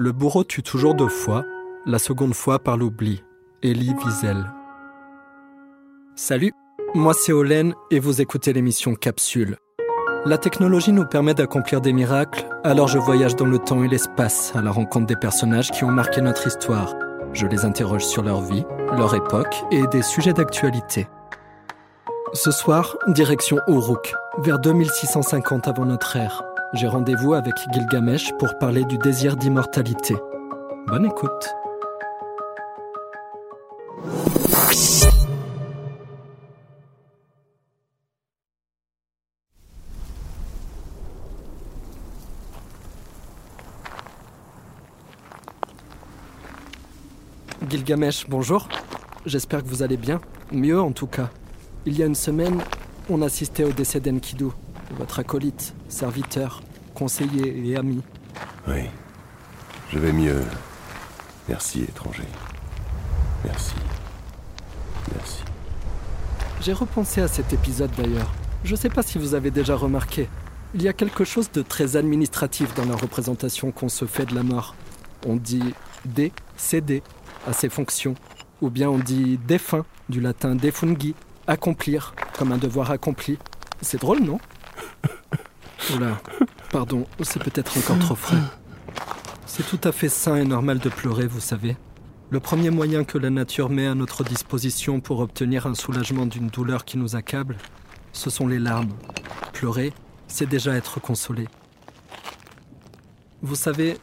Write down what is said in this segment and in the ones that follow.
Le bourreau tue toujours deux fois, la seconde fois par l'oubli. Elie Wiesel. Salut, moi c'est Olen et vous écoutez l'émission Capsule. La technologie nous permet d'accomplir des miracles, alors je voyage dans le temps et l'espace à la rencontre des personnages qui ont marqué notre histoire. Je les interroge sur leur vie, leur époque et des sujets d'actualité. Ce soir, direction Uruk, vers 2650 avant notre ère. J'ai rendez-vous avec Gilgamesh pour parler du désir d'immortalité. Bonne écoute. Gilgamesh, bonjour. J'espère que vous allez bien. Mieux en tout cas. Il y a une semaine, on assistait au décès d'Enkidu, votre acolyte, serviteur, conseiller et ami. Oui, je vais mieux. Merci, étranger. Merci. Merci. J'ai repensé à cet épisode d'ailleurs. Je ne sais pas si vous avez déjà remarqué. Il y a quelque chose de très administratif dans la représentation qu'on se fait de la mort. On dit décédé à ses fonctions. Ou bien on dit défunt, du latin defungi, accomplir, comme un devoir accompli. C'est drôle, non? Oula, pardon, c'est peut-être encore trop frais. C'est tout à fait sain et normal de pleurer, vous savez. Le premier moyen que la nature met à notre disposition pour obtenir un soulagement d'une douleur qui nous accable, ce sont les larmes. Pleurer, c'est déjà être consolé. Vous savez,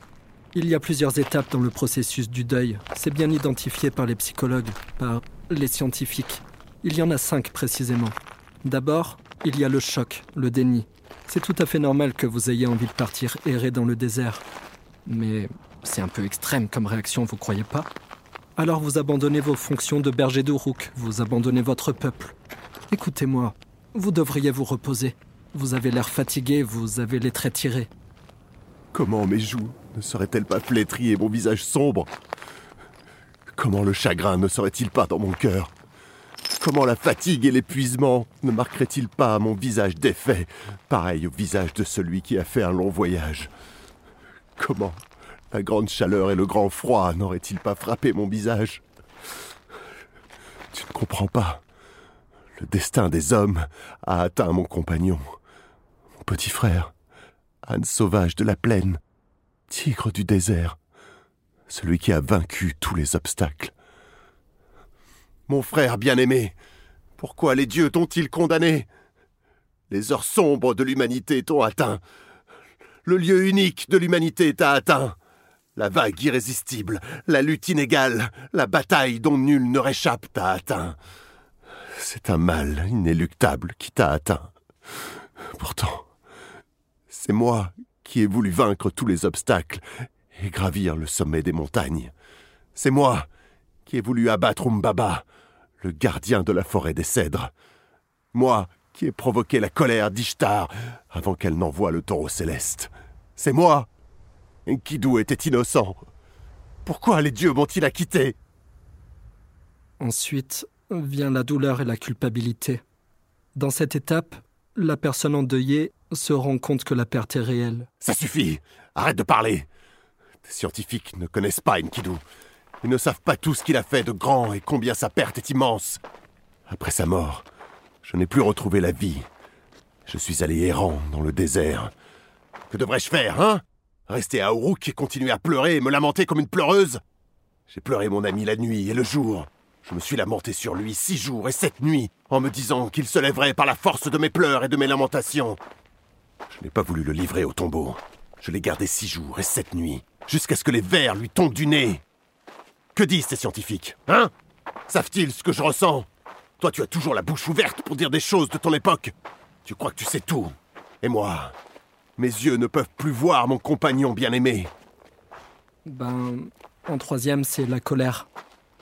il y a plusieurs étapes dans le processus du deuil. C'est bien identifié par les psychologues, par les scientifiques. Il y en a cinq précisément. D'abord, il y a le choc, le déni. C'est tout à fait normal que vous ayez envie de partir errer dans le désert. Mais c'est un peu extrême comme réaction, vous croyez pas? Alors vous abandonnez vos fonctions de berger d'Uruk, vous abandonnez votre peuple. Écoutez-moi, vous devriez vous reposer. Vous avez l'air fatigué, vous avez les traits tirés. Comment mes joues ne seraient-elles pas flétries et mon visage sombre? Comment le chagrin ne serait-il pas dans mon cœur? Comment la fatigue et l'épuisement ne marqueraient-ils pas mon visage défait, pareil au visage de celui qui a fait un long voyage? Comment la grande chaleur et le grand froid n'auraient-ils pas frappé mon visage? Tu ne comprends pas. Le destin des hommes a atteint mon compagnon, mon petit frère, âne sauvage de la plaine, tigre du désert, celui qui a vaincu tous les obstacles. Mon frère bien-aimé, pourquoi les dieux t'ont-ils condamné? Les heures sombres de l'humanité t'ont atteint. Le lieu unique de l'humanité t'a atteint. La vague irrésistible, la lutte inégale, la bataille dont nul ne réchappe t'a atteint. C'est un mal inéluctable qui t'a atteint. Pourtant, c'est moi qui ai voulu vaincre tous les obstacles et gravir le sommet des montagnes. C'est moi qui ai voulu abattre Umbaba, le gardien de la forêt des cèdres. Moi qui ai provoqué la colère d'Ishtar avant qu'elle n'envoie le taureau céleste. C'est moi Enkidu était innocent. Pourquoi les dieux m'ont-ils acquitté? Ensuite vient la douleur et la culpabilité. Dans cette étape, la personne endeuillée se rend compte que la perte est réelle. Ça suffit Arrête de parler Les scientifiques ne connaissent pas Enkidu. Ils ne savent pas tout ce qu'il a fait de grand et combien sa perte est immense. Après sa mort, je n'ai plus retrouvé la vie. Je suis allé errant dans le désert. Que devrais-je faire, hein? Rester à Uruk et continuer à pleurer et me lamenter comme une pleureuse? J'ai pleuré mon ami la nuit et le jour. Je me suis lamenté sur lui six jours et sept nuits, en me disant qu'il se lèverait par la force de mes pleurs et de mes lamentations. Je n'ai pas voulu le livrer au tombeau. Je l'ai gardé six jours et sept nuits, jusqu'à ce que les vers lui tombent du nez. Que disent ces scientifiques Hein? Savent-ils ce que je ressens? Toi, tu as toujours la bouche ouverte pour dire des choses de ton époque. Tu crois que tu sais tout. Et moi, mes yeux ne peuvent plus voir mon compagnon bien-aimé. Ben, en troisième, c'est la colère.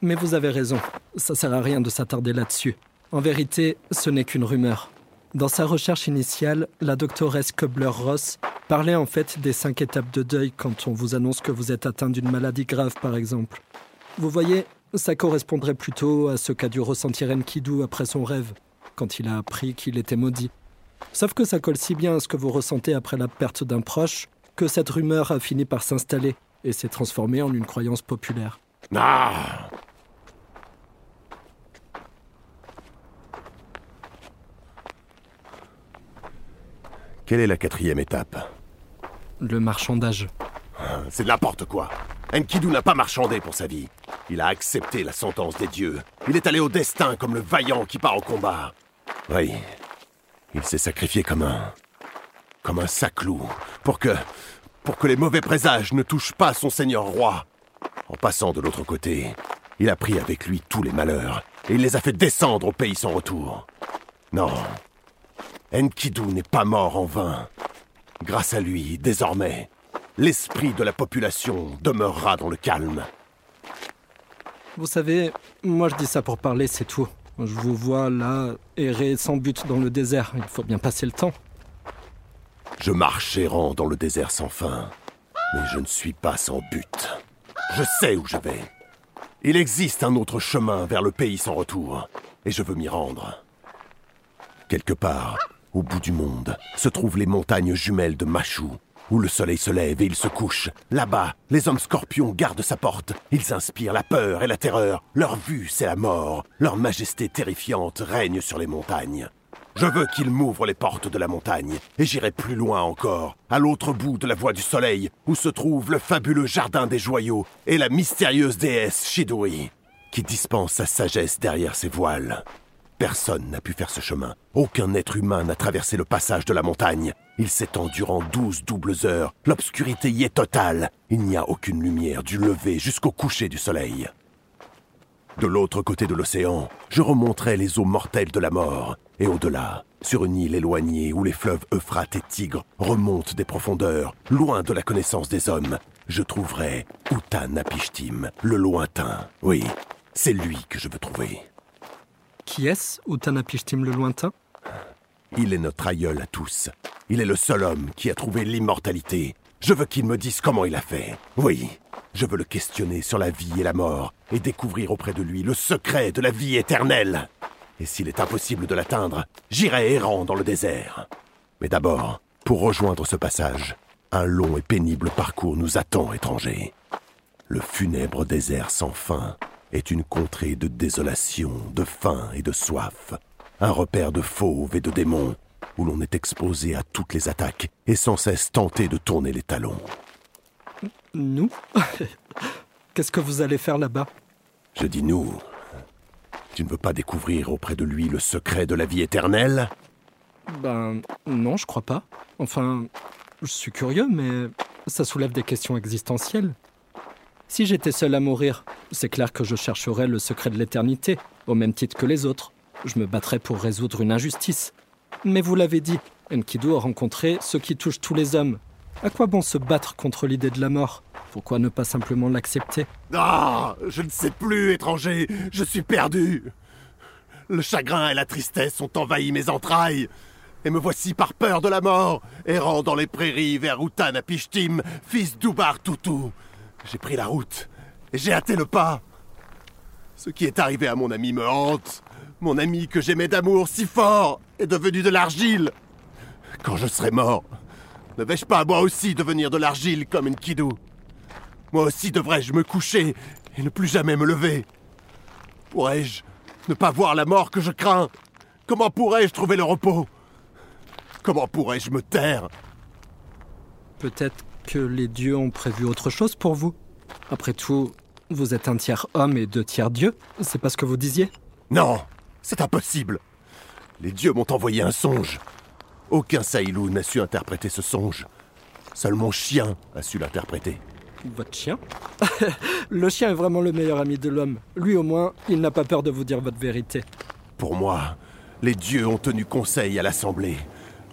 Mais vous avez raison, ça sert à rien de s'attarder là-dessus. En vérité, ce n'est qu'une rumeur. Dans sa recherche initiale, la doctoresse Kobler-Ross parlait en fait des cinq étapes de deuil quand on vous annonce que vous êtes atteint d'une maladie grave, par exemple. Vous voyez, ça correspondrait plutôt à ce qu'a dû ressentir Enkidu après son rêve, quand il a appris qu'il était maudit. Sauf que ça colle si bien à ce que vous ressentez après la perte d'un proche, que cette rumeur a fini par s'installer, et s'est transformé en une croyance populaire. Ah Quelle est la quatrième étape? Le marchandage. C'est n'importe quoi. Enkidu n'a pas marchandé pour sa vie. Il a accepté la sentence des dieux. Il est allé au destin comme le vaillant qui part au combat. Oui. Il s'est sacrifié comme un. comme un saclou. Pour que. pour que les mauvais présages ne touchent pas son seigneur roi. En passant de l'autre côté, il a pris avec lui tous les malheurs. Et il les a fait descendre au pays sans retour. Non. Enkidu n'est pas mort en vain. Grâce à lui, désormais, l'esprit de la population demeurera dans le calme. Vous savez, moi je dis ça pour parler, c'est tout. Je vous vois là, errer sans but dans le désert. Il faut bien passer le temps. Je marche errant dans le désert sans fin, mais je ne suis pas sans but. Je sais où je vais. Il existe un autre chemin vers le pays sans retour, et je veux m'y rendre. Quelque part, au bout du monde, se trouvent les montagnes jumelles de Machou, où le soleil se lève et il se couche. Là-bas, les hommes scorpions gardent sa porte. Ils inspirent la peur et la terreur. Leur vue, c'est la mort. Leur majesté terrifiante règne sur les montagnes. Je veux qu'ils m'ouvrent les portes de la montagne, et j'irai plus loin encore, à l'autre bout de la voie du soleil, où se trouve le fabuleux jardin des joyaux et la mystérieuse déesse Shidori, qui dispense sa sagesse derrière ses voiles. Personne n'a pu faire ce chemin. Aucun être humain n'a traversé le passage de la montagne. Il s'étend durant douze doubles heures. L'obscurité y est totale. Il n'y a aucune lumière du lever jusqu'au coucher du soleil. De l'autre côté de l'océan, je remonterai les eaux mortelles de la mort. Et au-delà, sur une île éloignée où les fleuves Euphrate et Tigre remontent des profondeurs, loin de la connaissance des hommes, je trouverai Utanapishtim, le lointain. Oui, c'est lui que je veux trouver. Qui est-ce, Utanapishtim le lointain? Il est notre aïeul à tous. Il est le seul homme qui a trouvé l'immortalité. Je veux qu'il me dise comment il a fait. Oui, je veux le questionner sur la vie et la mort et découvrir auprès de lui le secret de la vie éternelle. Et s'il est impossible de l'atteindre, j'irai errant dans le désert. Mais d'abord, pour rejoindre ce passage, un long et pénible parcours nous attend, étrangers. Le funèbre désert sans fin est une contrée de désolation, de faim et de soif. Un repère de fauves et de démons, où l'on est exposé à toutes les attaques et sans cesse tenté de tourner les talons. Nous? Qu'est-ce que vous allez faire là-bas? Je dis nous. Tu ne veux pas découvrir auprès de lui le secret de la vie éternelle? Ben non, je crois pas. Enfin, je suis curieux, mais ça soulève des questions existentielles. Si j'étais seul à mourir, c'est clair que je chercherais le secret de l'éternité, au même titre que les autres. Je me battrais pour résoudre une injustice. Mais vous l'avez dit, Enkidu a rencontré ce qui touche tous les hommes. À quoi bon se battre contre l'idée de la mort? Pourquoi ne pas simplement l'accepter? Ah Je ne sais plus, étranger Je suis perdu Le chagrin et la tristesse ont envahi mes entrailles et me voici par peur de la mort, errant dans les prairies vers Utanapishtim, fils d'Ubar Toutou. J'ai pris la route j'ai hâté le pas. Ce qui est arrivé à mon ami me hante. Mon ami que j'aimais d'amour si fort est devenu de l'argile. Quand je serai mort, ne vais-je pas moi aussi devenir de l'argile comme une kidou? Moi aussi devrais-je me coucher et ne plus jamais me lever Pourrais-je ne pas voir la mort que je crains? Comment pourrais-je trouver le repos? Comment pourrais-je me taire? Peut-être que les dieux ont prévu autre chose pour vous. Après tout, vous êtes un tiers homme et deux tiers dieu, c'est pas ce que vous disiez? Non, c'est impossible. Les dieux m'ont envoyé un songe. Aucun Saïlou n'a su interpréter ce songe. Seul mon chien a su l'interpréter. Votre chien? Le chien est vraiment le meilleur ami de l'homme. Lui au moins, il n'a pas peur de vous dire votre vérité. Pour moi, les dieux ont tenu conseil à l'assemblée,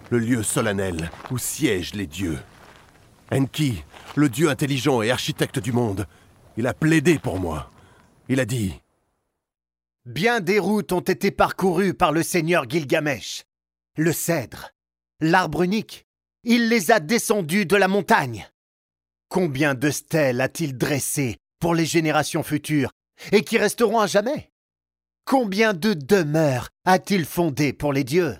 le lieu solennel où siègent les dieux. Enki, le dieu intelligent et architecte du monde, il a plaidé pour moi. Il a dit Bien des routes ont été parcourues par le seigneur Gilgamesh. Le cèdre, l'arbre unique, il les a descendus de la montagne. Combien de stèles a-t-il dressées pour les générations futures et qui resteront à jamais? Combien de demeures a-t-il fondées pour les dieux?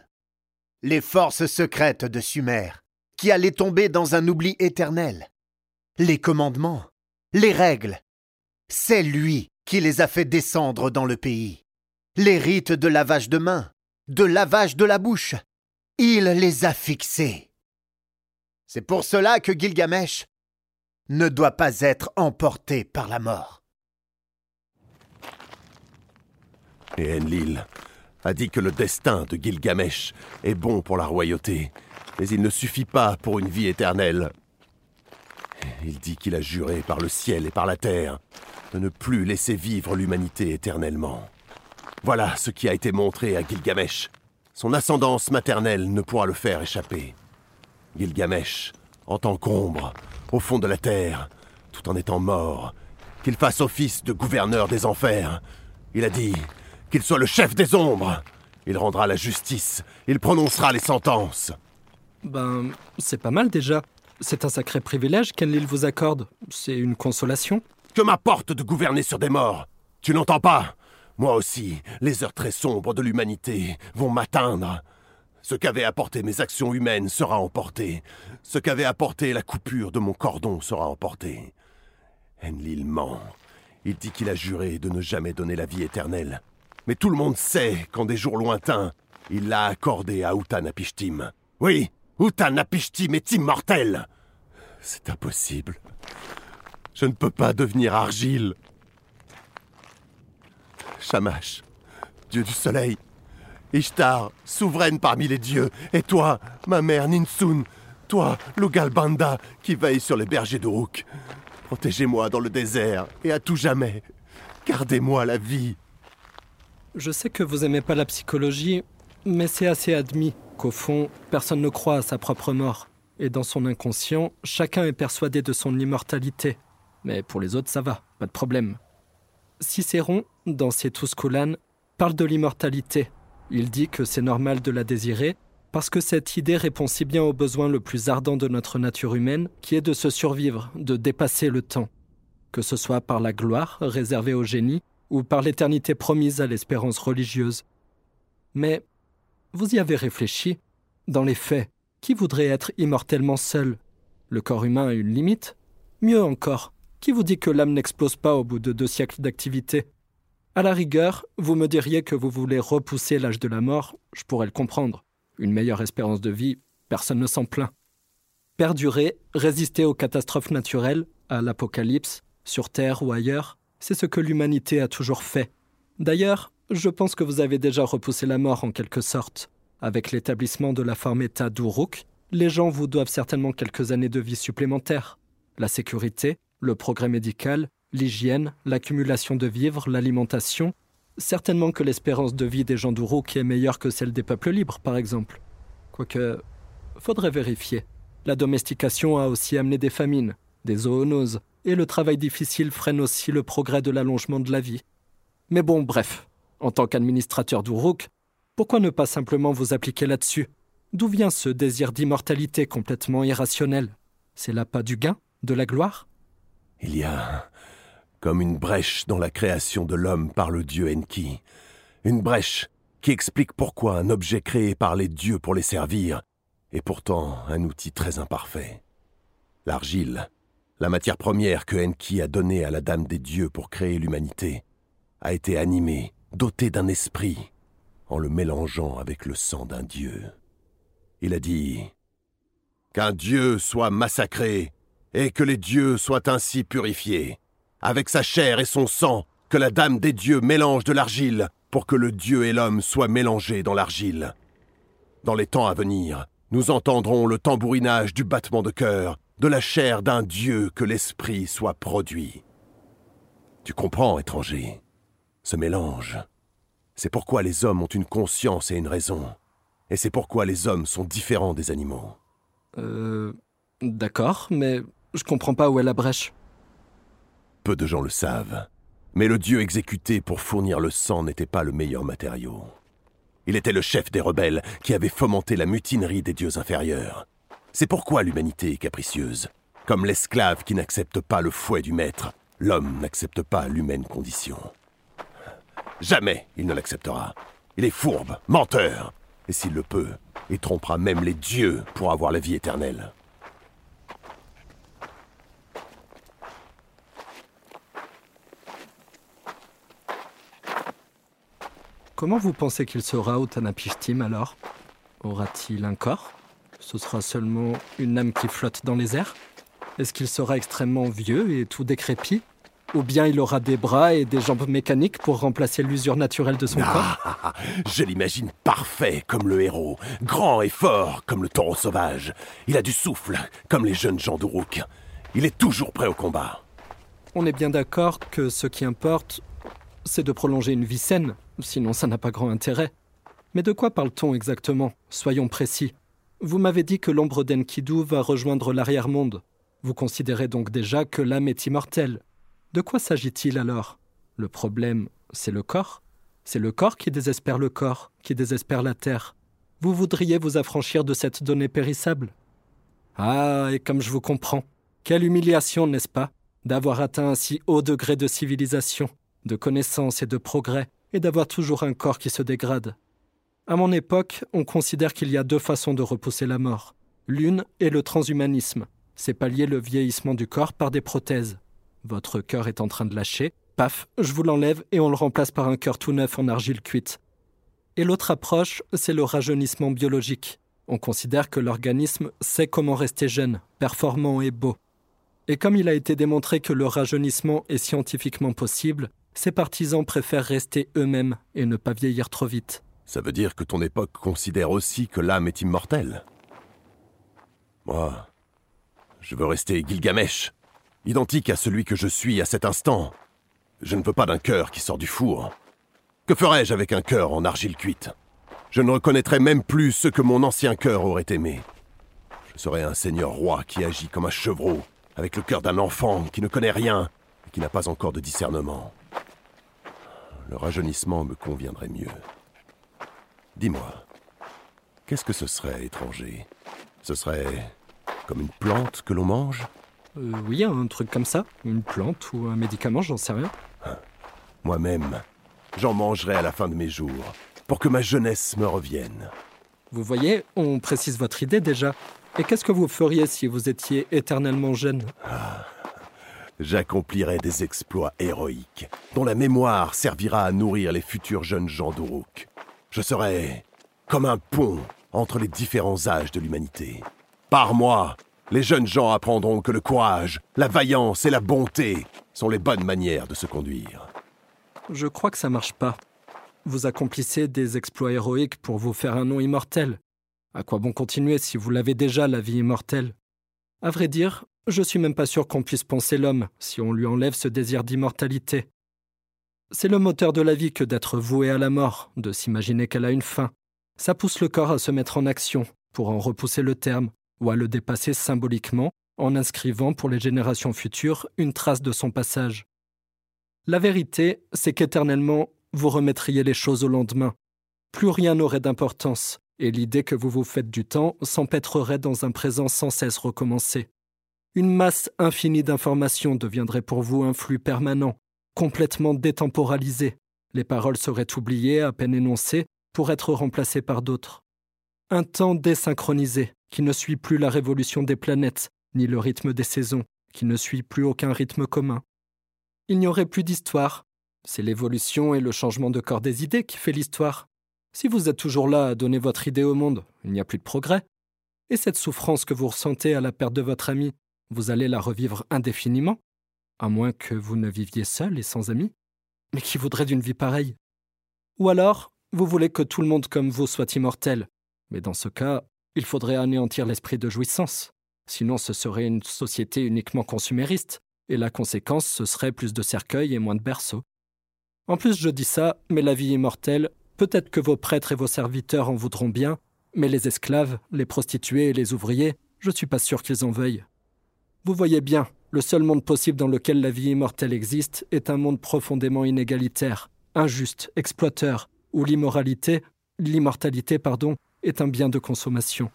Les forces secrètes de Sumer, qui allaient tomber dans un oubli éternel. Les commandements, les règles. C'est lui qui les a fait descendre dans le pays. Les rites de lavage de main, de lavage de la bouche. Il les a fixés. C'est pour cela que Gilgamesh ne doit pas être emporté par la mort. Et Enlil a dit que le destin de Gilgamesh est bon pour la royauté, mais il ne suffit pas pour une vie éternelle. Il dit qu'il a juré par le ciel et par la terre de ne plus laisser vivre l'humanité éternellement. Voilà ce qui a été montré à Gilgamesh. Son ascendance maternelle ne pourra le faire échapper. Gilgamesh, en tant qu'ombre, au fond de la terre, tout en étant mort, qu'il fasse office de gouverneur des enfers. Il a dit qu'il soit le chef des ombres. Il rendra la justice, il prononcera les sentences. Ben, c'est pas mal déjà. C'est un sacré privilège qu'Enlil vous accorde. C'est une consolation. Que m'apporte de gouverner sur des morts Tu n'entends pas? Moi aussi, les heures très sombres de l'humanité vont m'atteindre. Ce qu'avaient apporté mes actions humaines sera emporté. Ce qu'avait apporté la coupure de mon cordon sera emporté. Enlil ment. Il dit qu'il a juré de ne jamais donner la vie éternelle. Mais tout le monde sait qu'en des jours lointains, il l'a accordé à Utanapishtim. Oui, Utanapishtim est immortel? C'est impossible. Je ne peux pas devenir argile. Shamash, dieu du soleil, Ishtar, souveraine parmi les dieux, et toi, ma mère Ninsun, toi, Lugalbanda, qui veille sur les bergers d'Uruk. Protégez-moi dans le désert et à tout jamais. Gardez-moi la vie. Je sais que vous n'aimez pas la psychologie, mais c'est assez admis qu'au fond, personne ne croit à sa propre mort. Et dans son inconscient, chacun est persuadé de son immortalité. Mais pour les autres, ça va, pas de problème. Cicéron, dans ses Tusculan, parle de l'immortalité. Il dit que c'est normal de la désirer, parce que cette idée répond si bien au besoin le plus ardent de notre nature humaine, qui est de se survivre, de dépasser le temps. Que ce soit par la gloire réservée au génie, ou par l'éternité promise à l'espérance religieuse. Mais vous y avez réfléchi Dans les faits, qui voudrait être immortellement seul? Le corps humain a une limite Mieux encore, qui vous dit que l'âme n'explose pas au bout de deux siècles d'activité? À la rigueur, vous me diriez que vous voulez repousser l'âge de la mort, je pourrais le comprendre. Une meilleure espérance de vie, personne ne s'en plaint. Perdurer, résister aux catastrophes naturelles, à l'apocalypse, sur Terre ou ailleurs, c'est ce que l'humanité a toujours fait. D'ailleurs, je pense que vous avez déjà repoussé la mort en quelque sorte. Avec l'établissement de la forme État d'Uruk, les gens vous doivent certainement quelques années de vie supplémentaires. La sécurité, le progrès médical, l'hygiène, l'accumulation de vivres, l'alimentation. Certainement que l'espérance de vie des gens d'Uruk est meilleure que celle des peuples libres, par exemple. Quoique, faudrait vérifier. La domestication a aussi amené des famines, des zoonoses, et le travail difficile freine aussi le progrès de l'allongement de la vie. Mais bon, bref, en tant qu'administrateur d'Uruk, pourquoi ne pas simplement vous appliquer là-dessus? D'où vient ce désir d'immortalité complètement irrationnel? C'est là pas du gain De la gloire? Il y a comme une brèche dans la création de l'homme par le dieu Enki. Une brèche qui explique pourquoi un objet créé par les dieux pour les servir est pourtant un outil très imparfait. L'argile, la matière première que Enki a donnée à la Dame des Dieux pour créer l'humanité, a été animée, dotée d'un esprit, en le mélangeant avec le sang d'un dieu. Il a dit Qu'un dieu soit massacré, et que les dieux soient ainsi purifiés, avec sa chair et son sang, que la Dame des dieux mélange de l'argile, pour que le dieu et l'homme soient mélangés dans l'argile. Dans les temps à venir, nous entendrons le tambourinage du battement de cœur, de la chair d'un dieu que l'esprit soit produit. Tu comprends, étranger? Ce mélange. C'est pourquoi les hommes ont une conscience et une raison. Et c'est pourquoi les hommes sont différents des animaux. Euh. D'accord, mais je comprends pas où est la brèche. Peu de gens le savent. Mais le dieu exécuté pour fournir le sang n'était pas le meilleur matériau. Il était le chef des rebelles qui avait fomenté la mutinerie des dieux inférieurs. C'est pourquoi l'humanité est capricieuse. Comme l'esclave qui n'accepte pas le fouet du maître, l'homme n'accepte pas l'humaine condition. Jamais il ne l'acceptera. Il est fourbe, menteur, et s'il le peut, il trompera même les dieux pour avoir la vie éternelle. Comment vous pensez qu'il sera au Tanapishtim alors? Aura-t-il un corps? Ce sera seulement une âme qui flotte dans les airs? Est-ce qu'il sera extrêmement vieux et tout décrépit? Ou bien il aura des bras et des jambes mécaniques pour remplacer l'usure naturelle de son corps Ah, je l'imagine parfait comme le héros, grand et fort comme le taureau sauvage. Il a du souffle comme les jeunes gens d'Uruk. Il est toujours prêt au combat. On est bien d'accord que ce qui importe, c'est de prolonger une vie saine, sinon ça n'a pas grand intérêt. Mais de quoi parle-t-on exactement? Soyons précis. Vous m'avez dit que l'ombre d'Enkidu va rejoindre l'arrière-monde. Vous considérez donc déjà que l'âme est immortelle. De quoi s'agit-il alors? Le problème, c'est le corps? C'est le corps qui désespère le corps, qui désespère la terre. Vous voudriez vous affranchir de cette donnée périssable? Ah, et comme je vous comprends. Quelle humiliation, n'est-ce pas D'avoir atteint un si haut degré de civilisation, de connaissance et de progrès, et d'avoir toujours un corps qui se dégrade. À mon époque, on considère qu'il y a deux façons de repousser la mort. L'une est le transhumanisme. C'est pallier le vieillissement du corps par des prothèses. Votre cœur est en train de lâcher, paf, je vous l'enlève et on le remplace par un cœur tout neuf en argile cuite. Et l'autre approche, c'est le rajeunissement biologique. On considère que l'organisme sait comment rester jeune, performant et beau. Et comme il a été démontré que le rajeunissement est scientifiquement possible, ses partisans préfèrent rester eux-mêmes et ne pas vieillir trop vite. Ça veut dire que ton époque considère aussi que l'âme est immortelle. Moi, je veux rester Gilgamesh, identique à celui que je suis à cet instant. Je ne veux pas d'un cœur qui sort du four. Que ferais-je avec un cœur en argile cuite? Je ne reconnaîtrais même plus ce que mon ancien cœur aurait aimé. Je serais un seigneur roi qui agit comme un chevreau, avec le cœur d'un enfant qui ne connaît rien et qui n'a pas encore de discernement. Le rajeunissement me conviendrait mieux. Dis-moi, qu'est-ce que ce serait, étranger? Ce serait comme une plante que l'on mange? Euh, oui, un truc comme ça, une plante ou un médicament, j'en sais rien. Moi-même, j'en mangerai à la fin de mes jours, pour que ma jeunesse me revienne. Vous voyez, on précise votre idée déjà. Et qu'est-ce que vous feriez si vous étiez éternellement jeune? J'accomplirai des exploits héroïques, dont la mémoire servira à nourrir les futurs jeunes gens d'Uruk. Je serai comme un pont entre les différents âges de l'humanité. Par moi, les jeunes gens apprendront que le courage, la vaillance et la bonté sont les bonnes manières de se conduire. Je crois que ça marche pas. Vous accomplissez des exploits héroïques pour vous faire un nom immortel. À quoi bon continuer si vous l'avez déjà, la vie immortelle? À vrai dire, je suis même pas sûr qu'on puisse penser l'homme si on lui enlève ce désir d'immortalité. C'est le moteur de la vie que d'être voué à la mort, de s'imaginer qu'elle a une fin. Ça pousse le corps à se mettre en action, pour en repousser le terme, ou à le dépasser symboliquement, en inscrivant pour les générations futures une trace de son passage. La vérité, c'est qu'éternellement, vous remettriez les choses au lendemain. Plus rien n'aurait d'importance, et l'idée que vous vous faites du temps s'empêtrerait dans un présent sans cesse recommencé. Une masse infinie d'informations deviendrait pour vous un flux permanent, complètement détemporalisé. Les paroles seraient oubliées, à peine énoncées, pour être remplacées par d'autres. Un temps désynchronisé, qui ne suit plus la révolution des planètes, ni le rythme des saisons, qui ne suit plus aucun rythme commun. Il n'y aurait plus d'histoire. C'est l'évolution et le changement de corps des idées qui fait l'histoire. Si vous êtes toujours là à donner votre idée au monde, il n'y a plus de progrès. Et cette souffrance que vous ressentez à la perte de votre ami, vous allez la revivre indéfiniment, à moins que vous ne viviez seul et sans amis. Mais qui voudrait d'une vie pareille Ou alors, vous voulez que tout le monde comme vous soit immortel. Mais dans ce cas, il faudrait anéantir l'esprit de jouissance. Sinon, ce serait une société uniquement consumériste, et la conséquence, ce serait plus de cercueils et moins de berceaux. En plus, je dis ça, mais la vie immortelle, peut-être que vos prêtres et vos serviteurs en voudront bien, mais les esclaves, les prostituées et les ouvriers, je suis pas sûr qu'ils en veuillent. Vous voyez bien, le seul monde possible dans lequel la vie immortelle existe est un monde profondément inégalitaire, injuste, exploiteur, où l'immoralité, l'immortalité, pardon, est un bien de consommation.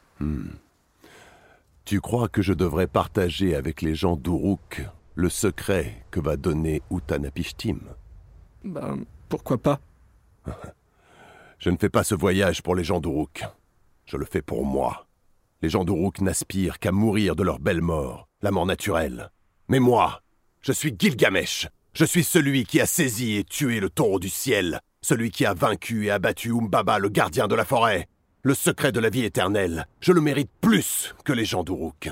Tu crois que je devrais partager avec les gens d'Uruk le secret que va donner Utanapishtim? Ben, pourquoi pas? Je ne fais pas ce voyage pour les gens d'Uruk. Je le fais pour moi. Les gens d'Uruk n'aspirent qu'à mourir de leur belle mort, la mort naturelle. Mais moi, je suis Gilgamesh. Je suis celui qui a saisi et tué le taureau du ciel, celui qui a vaincu et abattu Umbaba, le gardien de la forêt. Le secret de la vie éternelle, je le mérite plus que les gens d'Uruk.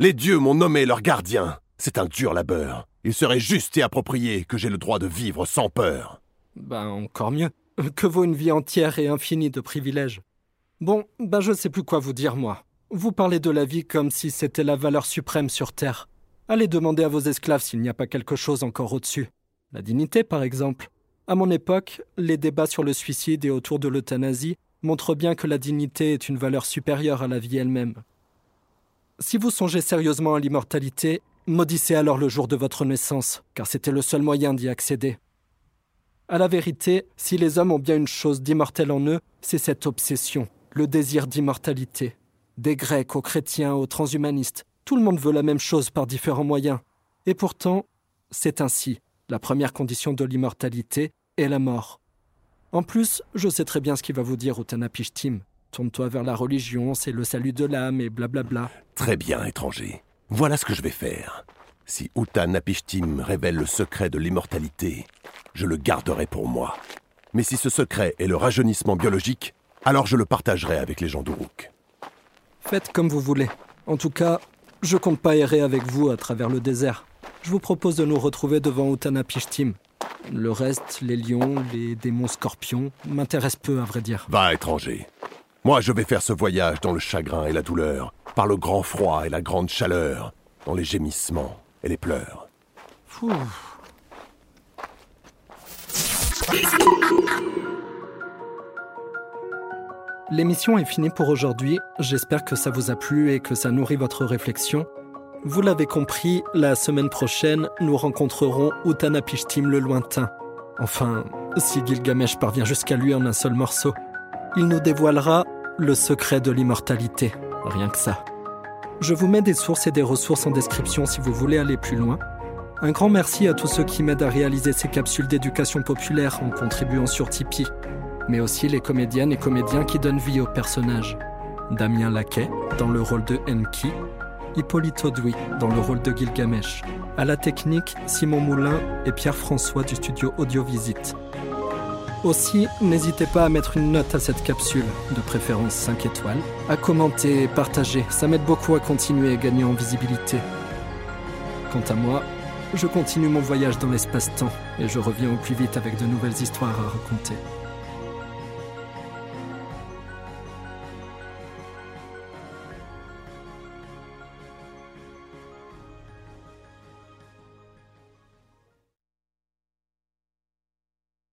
Les dieux m'ont nommé leur gardien. C'est un dur labeur. Il serait juste et approprié que j'ai le droit de vivre sans peur. Ben encore mieux. Que vaut une vie entière et infinie de privilèges? Bon, ben je sais plus quoi vous dire moi. Vous parlez de la vie comme si c'était la valeur suprême sur Terre. Allez demander à vos esclaves s'il n'y a pas quelque chose encore au-dessus. La dignité, par exemple. À mon époque, les débats sur le suicide et autour de l'euthanasie montrent bien que la dignité est une valeur supérieure à la vie elle-même. Si vous songez sérieusement à l'immortalité, maudissez alors le jour de votre naissance, car c'était le seul moyen d'y accéder. À la vérité, si les hommes ont bien une chose d'immortel en eux, c'est cette obsession, le désir d'immortalité. Des Grecs aux chrétiens aux transhumanistes, tout le monde veut la même chose par différents moyens. Et pourtant, c'est ainsi. La première condition de l'immortalité est la mort. En plus, je sais très bien ce qu'il va vous dire Utanapishtim. Tourne-toi vers la religion, c'est le salut de l'âme et blablabla. Très bien, étranger. Voilà ce que je vais faire. Si Utanapishtim révèle le secret de l'immortalité, je le garderai pour moi. Mais si ce secret est le rajeunissement biologique, alors je le partagerai avec les gens d'Uruk. Faites comme vous voulez. En tout cas, je compte pas errer avec vous à travers le désert. Je vous propose de nous retrouver devant Utanapishtim. Le reste, les lions, les démons scorpions, m'intéressent peu à vrai dire. Va, étranger. Moi, je vais faire ce voyage dans le chagrin et la douleur, par le grand froid et la grande chaleur, dans les gémissements et les pleurs. Fou. L'émission est finie pour aujourd'hui. J'espère que ça vous a plu et que ça nourrit votre réflexion. Vous l'avez compris, la semaine prochaine, nous rencontrerons Utanapishtim le lointain. Enfin, si Gilgamesh parvient jusqu'à lui en un seul morceau. Il nous dévoilera le secret de l'immortalité. Rien que ça. Je vous mets des sources et des ressources en description si vous voulez aller plus loin. Un grand merci à tous ceux qui m'aident à réaliser ces capsules d'éducation populaire en contribuant sur Tipeee, mais aussi les comédiennes et comédiens qui donnent vie aux personnages. Damien Laquet dans le rôle de Enki, Hippolyte Audouy dans le rôle de Gilgamesh, à la technique Simon Moulin et Pierre-François du studio Audiovisite. Aussi, n'hésitez pas à mettre une note à cette capsule, de préférence 5 étoiles, à commenter et partager, ça m'aide beaucoup à continuer et gagner en visibilité. Quant à moi, je continue mon voyage dans l'espace-temps et je reviens au plus vite avec de nouvelles histoires à raconter.